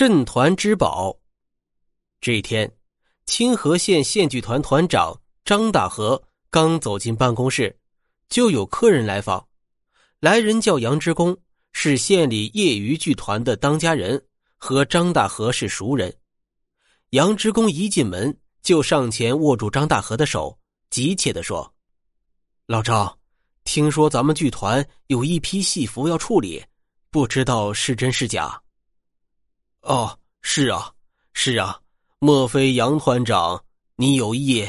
镇团之宝。这一天，清河县县剧团团长张大河刚走进办公室，就有客人来访。来人叫杨之公，是县里业余剧团的当家人，和张大和是熟人。杨之公一进门就上前握住张大和的手，急切的说：“老张，听说咱们剧团有一批戏服要处理，不知道是真是假。”哦，是啊，是啊，莫非杨团长你有意？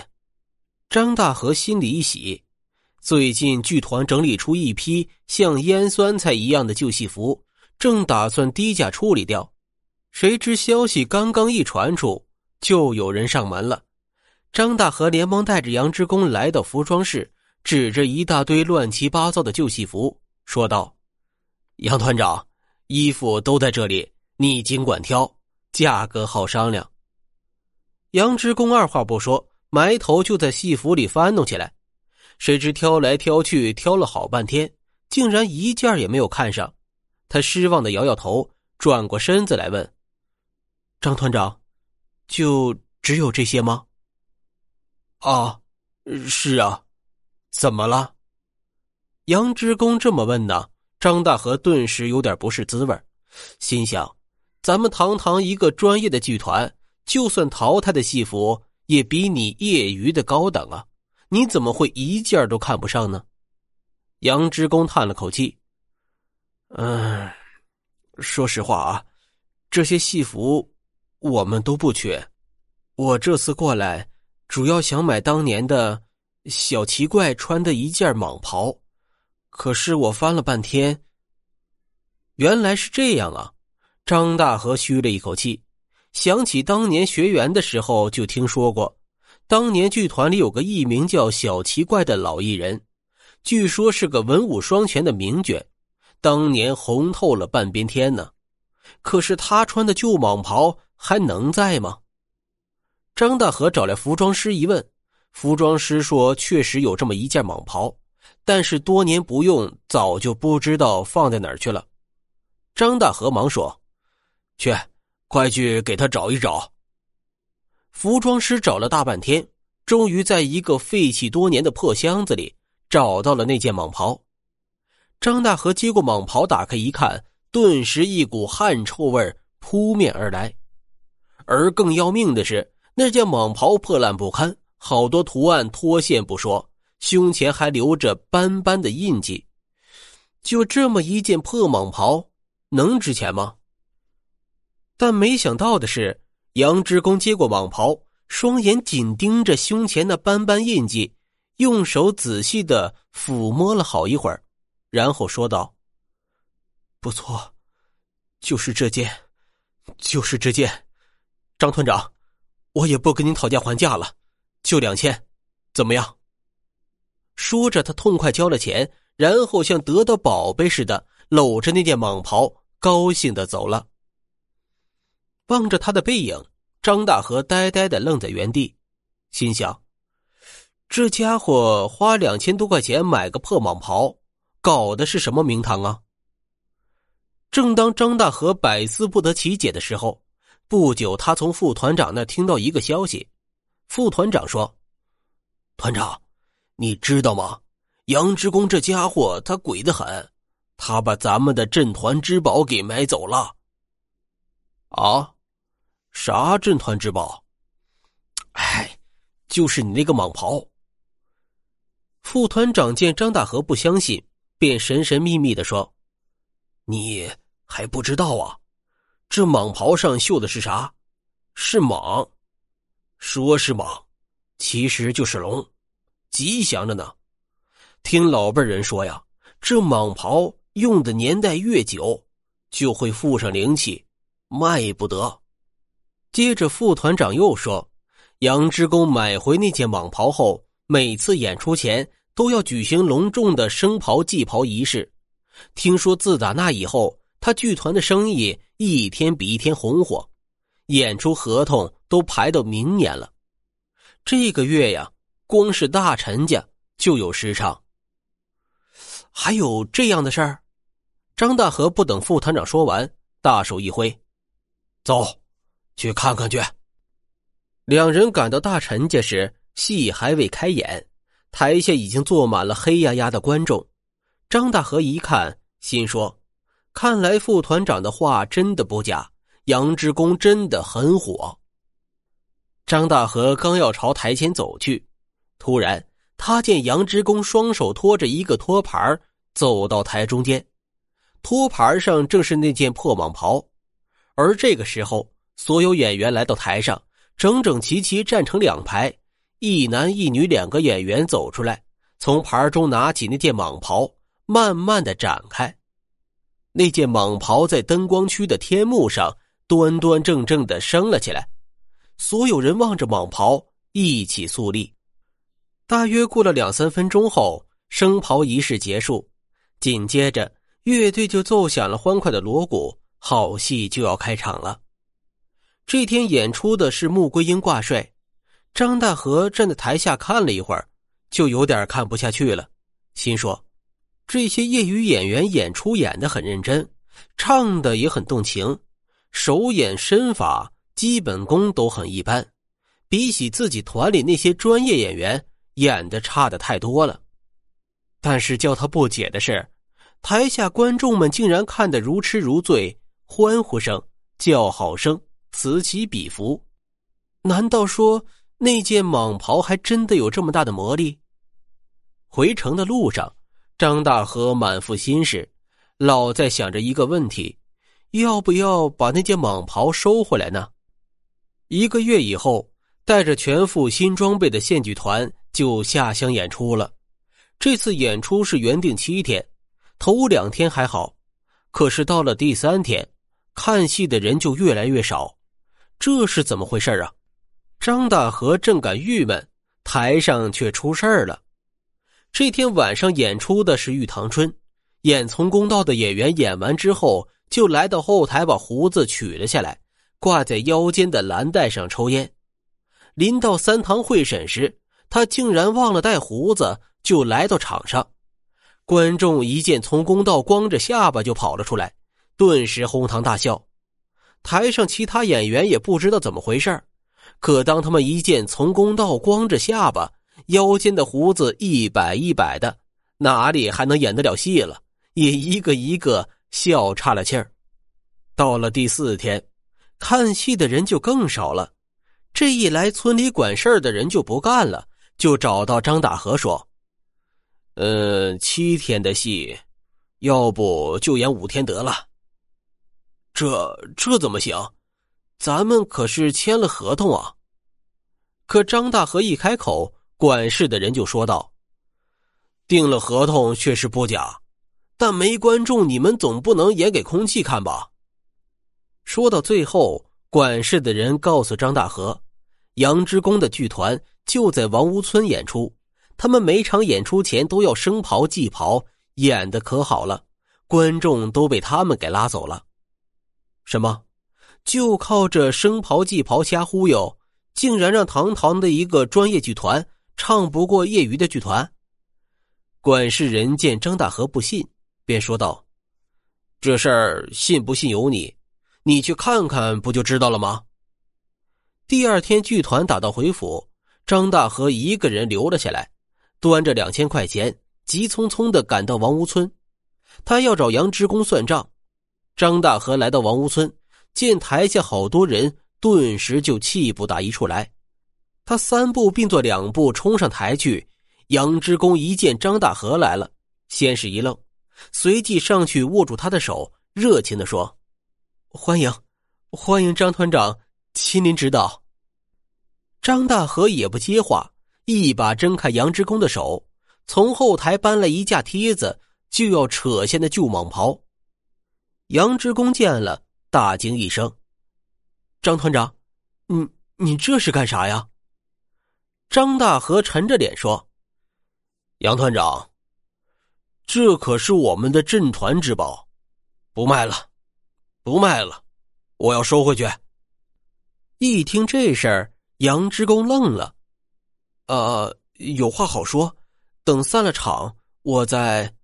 张大和心里一喜，最近剧团整理出一批像腌酸菜一样的旧戏服，正打算低价处理掉。谁知消息刚刚一传出，就有人上门了。张大和连忙带着杨之公来到服装室，指着一大堆乱七八糟的旧戏服，说道：“杨团长，衣服都在这里。”你尽管挑，价格好商量。杨之公二话不说，埋头就在戏服里翻弄起来。谁知挑来挑去，挑了好半天，竟然一件也没有看上。他失望的摇摇头，转过身子来问：“张团长，就只有这些吗？”“啊，是啊，怎么了？”杨之公这么问呢，张大河顿时有点不是滋味心想。咱们堂堂一个专业的剧团，就算淘汰的戏服也比你业余的高档啊！你怎么会一件都看不上呢？杨之公叹了口气：“嗯，说实话啊，这些戏服我们都不缺。我这次过来，主要想买当年的小奇怪穿的一件蟒袍，可是我翻了半天，原来是这样啊！”张大和吁了一口气，想起当年学员的时候就听说过，当年剧团里有个艺名叫小奇怪的老艺人，据说是个文武双全的名角，当年红透了半边天呢。可是他穿的旧蟒袍还能在吗？张大和找来服装师一问，服装师说确实有这么一件蟒袍，但是多年不用，早就不知道放在哪儿去了。张大和忙说。去，快去给他找一找。服装师找了大半天，终于在一个废弃多年的破箱子里找到了那件蟒袍。张大和接过蟒袍，打开一看，顿时一股汗臭味扑面而来。而更要命的是，那件蟒袍破烂不堪，好多图案脱线不说，胸前还留着斑斑的印记。就这么一件破蟒袍，能值钱吗？但没想到的是，杨之公接过蟒袍，双眼紧盯着胸前那斑斑印记，用手仔细的抚摸了好一会儿，然后说道：“不错，就是这件，就是这件。张团长，我也不跟您讨价还价了，就两千，怎么样？”说着，他痛快交了钱，然后像得到宝贝似的，搂着那件蟒袍，高兴的走了。望着他的背影，张大和呆呆的愣在原地，心想：这家伙花两千多块钱买个破蟒袍，搞的是什么名堂啊？正当张大和百思不得其解的时候，不久他从副团长那听到一个消息。副团长说：“团长，你知道吗？杨之公这家伙他鬼得很，他把咱们的镇团之宝给买走了。”啊？啥镇团之宝？哎，就是你那个蟒袍。副团长见张大和不相信，便神神秘秘的说：“你还不知道啊？这蟒袍上绣的是啥？是蟒。说是蟒，其实就是龙，吉祥着呢。听老辈人说呀，这蟒袍用的年代越久，就会附上灵气，卖不得。”接着，副团长又说：“杨之公买回那件蟒袍后，每次演出前都要举行隆重的升袍祭袍仪式。听说自打那以后，他剧团的生意一天比一天红火，演出合同都排到明年了。这个月呀，光是大陈家就有十场。还有这样的事儿？”张大河不等副团长说完，大手一挥。走，去看看去。两人赶到大陈家时，戏还未开演，台下已经坐满了黑压压的观众。张大和一看，心说：“看来副团长的话真的不假，杨之公真的很火。”张大和刚要朝台前走去，突然他见杨之公双手托着一个托盘走到台中间，托盘上正是那件破蟒袍。而这个时候，所有演员来到台上，整整齐齐站成两排，一男一女两个演员走出来，从盘中拿起那件蟒袍，慢慢的展开。那件蟒袍在灯光区的天幕上端端正正的升了起来。所有人望着蟒袍一起肃立。大约过了两三分钟后，升袍仪式结束，紧接着乐队就奏响了欢快的锣鼓，好戏就要开场了。这天演出的是穆桂英挂帅，张大和站在台下看了一会儿，就有点看不下去了，心说：这些业余演员演出演的很认真，唱的也很动情，手眼身法。基本功都很一般，比起自己团里那些专业演员演的差的太多了。但是叫他不解的是，台下观众们竟然看得如痴如醉，欢呼声、叫好声此起彼伏。难道说那件蟒袍还真的有这么大的魔力？回城的路上，张大和满腹心事，老在想着一个问题：要不要把那件蟒袍收回来呢？一个月以后，带着全副新装备的县剧团就下乡演出了。这次演出是原定七天，头两天还好，可是到了第三天，看戏的人就越来越少。这是怎么回事啊？张大和正感郁闷，台上却出事儿了。这天晚上演出的是《玉堂春》，演从公道的演员演完之后，就来到后台把胡子取了下来。挂在腰间的蓝带上抽烟，临到三堂会审时，他竟然忘了带胡子，就来到场上。观众一见从公道光着下巴就跑了出来，顿时哄堂大笑。台上其他演员也不知道怎么回事可当他们一见从公道光着下巴，腰间的胡子一摆一摆的，哪里还能演得了戏了？也一个一个笑岔了气儿。到了第四天。看戏的人就更少了，这一来，村里管事儿的人就不干了，就找到张大河说：“呃，七天的戏，要不就演五天得了。”这这怎么行？咱们可是签了合同啊！可张大河一开口，管事的人就说道：“定了合同确实不假，但没观众，你们总不能演给空气看吧？”说到最后，管事的人告诉张大河，杨之公的剧团就在王屋村演出，他们每场演出前都要升袍祭袍，演的可好了，观众都被他们给拉走了。什么？就靠着生袍祭袍瞎忽悠，竟然让堂堂的一个专业剧团唱不过业余的剧团？管事人见张大和不信，便说道：“这事儿信不信由你。”你去看看，不就知道了吗？第二天，剧团打道回府，张大和一个人留了下来，端着两千块钱，急匆匆的赶到王屋村。他要找杨职工算账。张大和来到王屋村，见台下好多人，顿时就气不打一处来。他三步并作两步冲上台去。杨职工一见张大和来了，先是一愣，随即上去握住他的手，热情的说。欢迎，欢迎张团长亲临指导。张大和也不接话，一把挣开杨之公的手，从后台搬来一架梯子，就要扯下那旧蟒袍。杨之公见了，大惊一声：“张团长，你你这是干啥呀？”张大和沉着脸说：“杨团长，这可是我们的镇团之宝，不卖了。”不卖了，我要收回去。一听这事儿，杨之公愣了。呃，有话好说，等散了场，我再。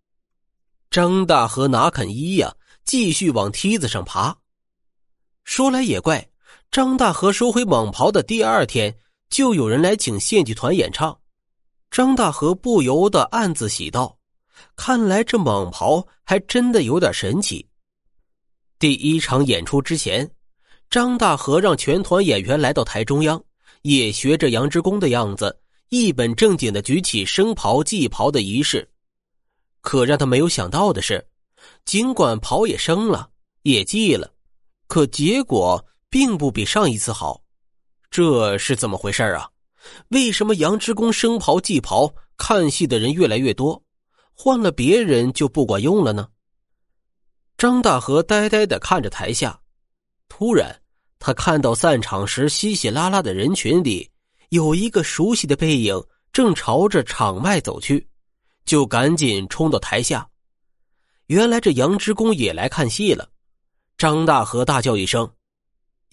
张大和哪肯依呀？继续往梯子上爬。说来也怪，张大和收回蟒袍的第二天，就有人来请县剧团演唱。张大和不由得暗自喜道：“看来这蟒袍还真的有点神奇。”第一场演出之前，张大和让全团演员来到台中央，也学着杨之公的样子，一本正经的举起升袍祭袍的仪式。可让他没有想到的是，尽管袍也升了，也祭了。可结果并不比上一次好，这是怎么回事啊？为什么杨之公生袍祭袍看戏的人越来越多，换了别人就不管用了呢？张大和呆呆的看着台下，突然他看到散场时稀稀拉拉的人群里有一个熟悉的背影正朝着场外走去，就赶紧冲到台下。原来这杨之公也来看戏了。张大和大叫一声：“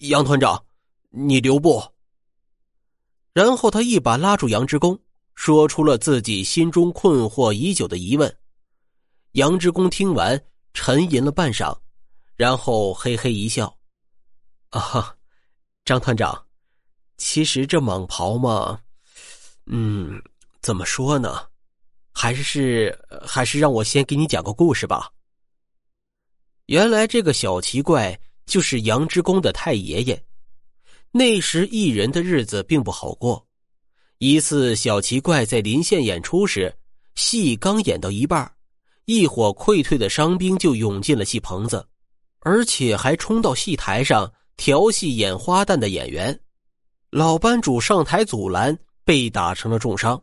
杨团长，你留步！”然后他一把拉住杨之公，说出了自己心中困惑已久的疑问。杨之公听完，沉吟了半晌，然后嘿嘿一笑：“啊，张团长，其实这蟒袍嘛，嗯，怎么说呢？还是还是让我先给你讲个故事吧。”原来这个小奇怪就是杨之公的太爷爷。那时艺人的日子并不好过。一次，小奇怪在临县演出时，戏刚演到一半，一伙溃退的伤兵就涌进了戏棚子，而且还冲到戏台上调戏演花旦的演员。老班主上台阻拦，被打成了重伤。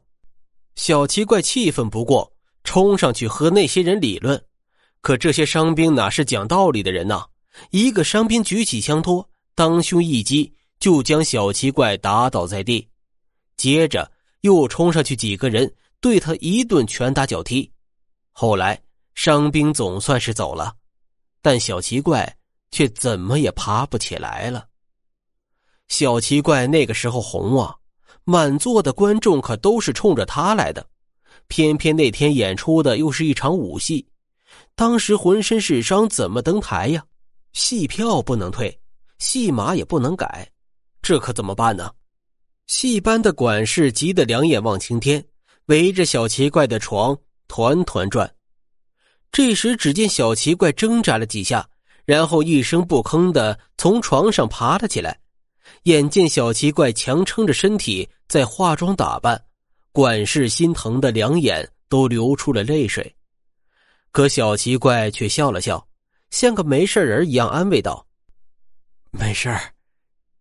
小奇怪气愤不过，冲上去和那些人理论。可这些伤兵哪是讲道理的人呐？一个伤兵举起枪托，当胸一击，就将小奇怪打倒在地。接着又冲上去几个人，对他一顿拳打脚踢。后来伤兵总算是走了，但小奇怪却怎么也爬不起来了。小奇怪那个时候红啊，满座的观众可都是冲着他来的。偏偏那天演出的又是一场武戏。当时浑身是伤，怎么登台呀？戏票不能退，戏码也不能改，这可怎么办呢？戏班的管事急得两眼望青天，围着小奇怪的床团团转。这时，只见小奇怪挣扎了几下，然后一声不吭的从床上爬了起来。眼见小奇怪强撑着身体在化妆打扮，管事心疼的两眼都流出了泪水。可小奇怪却笑了笑，像个没事人一样安慰道：“没事儿，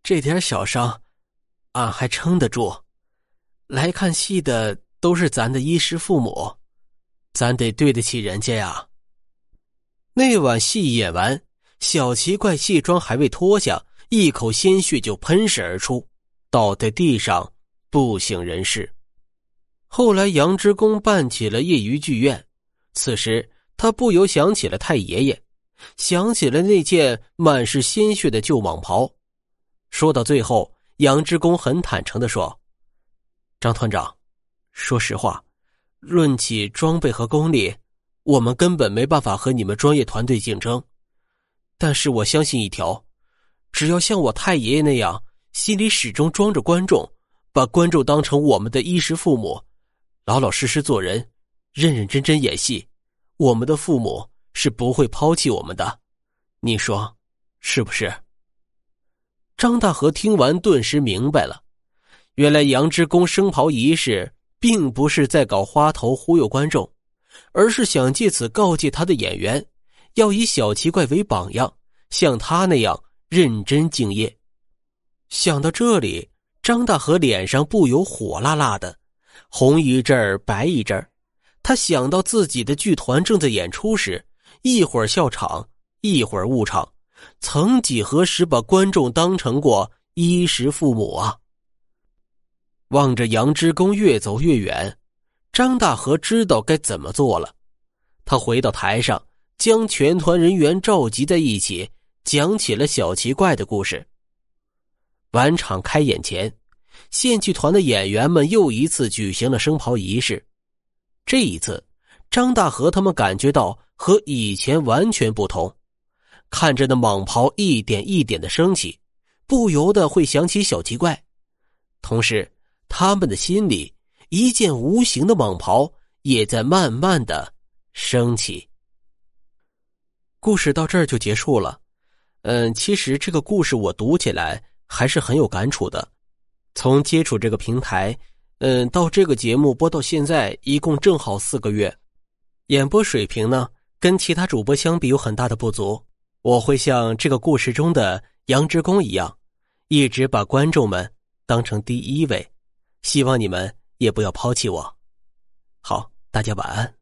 这点小伤，俺还撑得住。来看戏的都是咱的衣食父母，咱得对得起人家呀。”那晚戏演完，小奇怪戏装还未脱下，一口鲜血就喷射而出，倒在地上不省人事。后来杨之公办起了业余剧院，此时。他不由想起了太爷爷，想起了那件满是鲜血的旧蟒袍。说到最后，杨之公很坦诚的说：“张团长，说实话，论起装备和功力，我们根本没办法和你们专业团队竞争。但是我相信一条，只要像我太爷爷那样，心里始终装着观众，把观众当成我们的衣食父母，老老实实做人，认认真真演戏。”我们的父母是不会抛弃我们的，你说是不是？张大和听完，顿时明白了，原来杨之公升袍仪式并不是在搞花头忽悠观众，而是想借此告诫他的演员，要以小奇怪为榜样，像他那样认真敬业。想到这里，张大和脸上不由火辣辣的，红一阵儿，白一阵儿。他想到自己的剧团正在演出时，一会儿笑场，一会儿误场，曾几何时把观众当成过衣食父母啊！望着杨之公越走越远，张大和知道该怎么做了。他回到台上，将全团人员召集在一起，讲起了小奇怪的故事。晚场开演前，县剧团的演员们又一次举行了升袍仪式。这一次，张大和他们感觉到和以前完全不同，看着那蟒袍一点一点的升起，不由得会想起小奇怪。同时，他们的心里一件无形的蟒袍也在慢慢的升起。故事到这儿就结束了。嗯，其实这个故事我读起来还是很有感触的。从接触这个平台，嗯，到这个节目播到现在，一共正好四个月。演播水平呢，跟其他主播相比有很大的不足。我会像这个故事中的杨之公一样，一直把观众们当成第一位。希望你们也不要抛弃我。好，大家晚安。